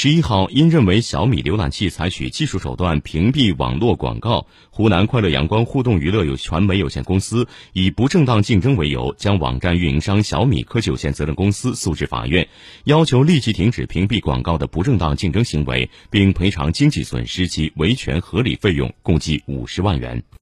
十一号因认为小米浏览器采取技术手段屏蔽网络广告湖南快乐阳光互动娱乐有传媒有限公司以不正当竞争为由将网站运营商小米科技有限责任公司诉至法院要求立即停止屏蔽广告的不正当竞争行为并赔偿经济损失及维权合理费用共计五十万元。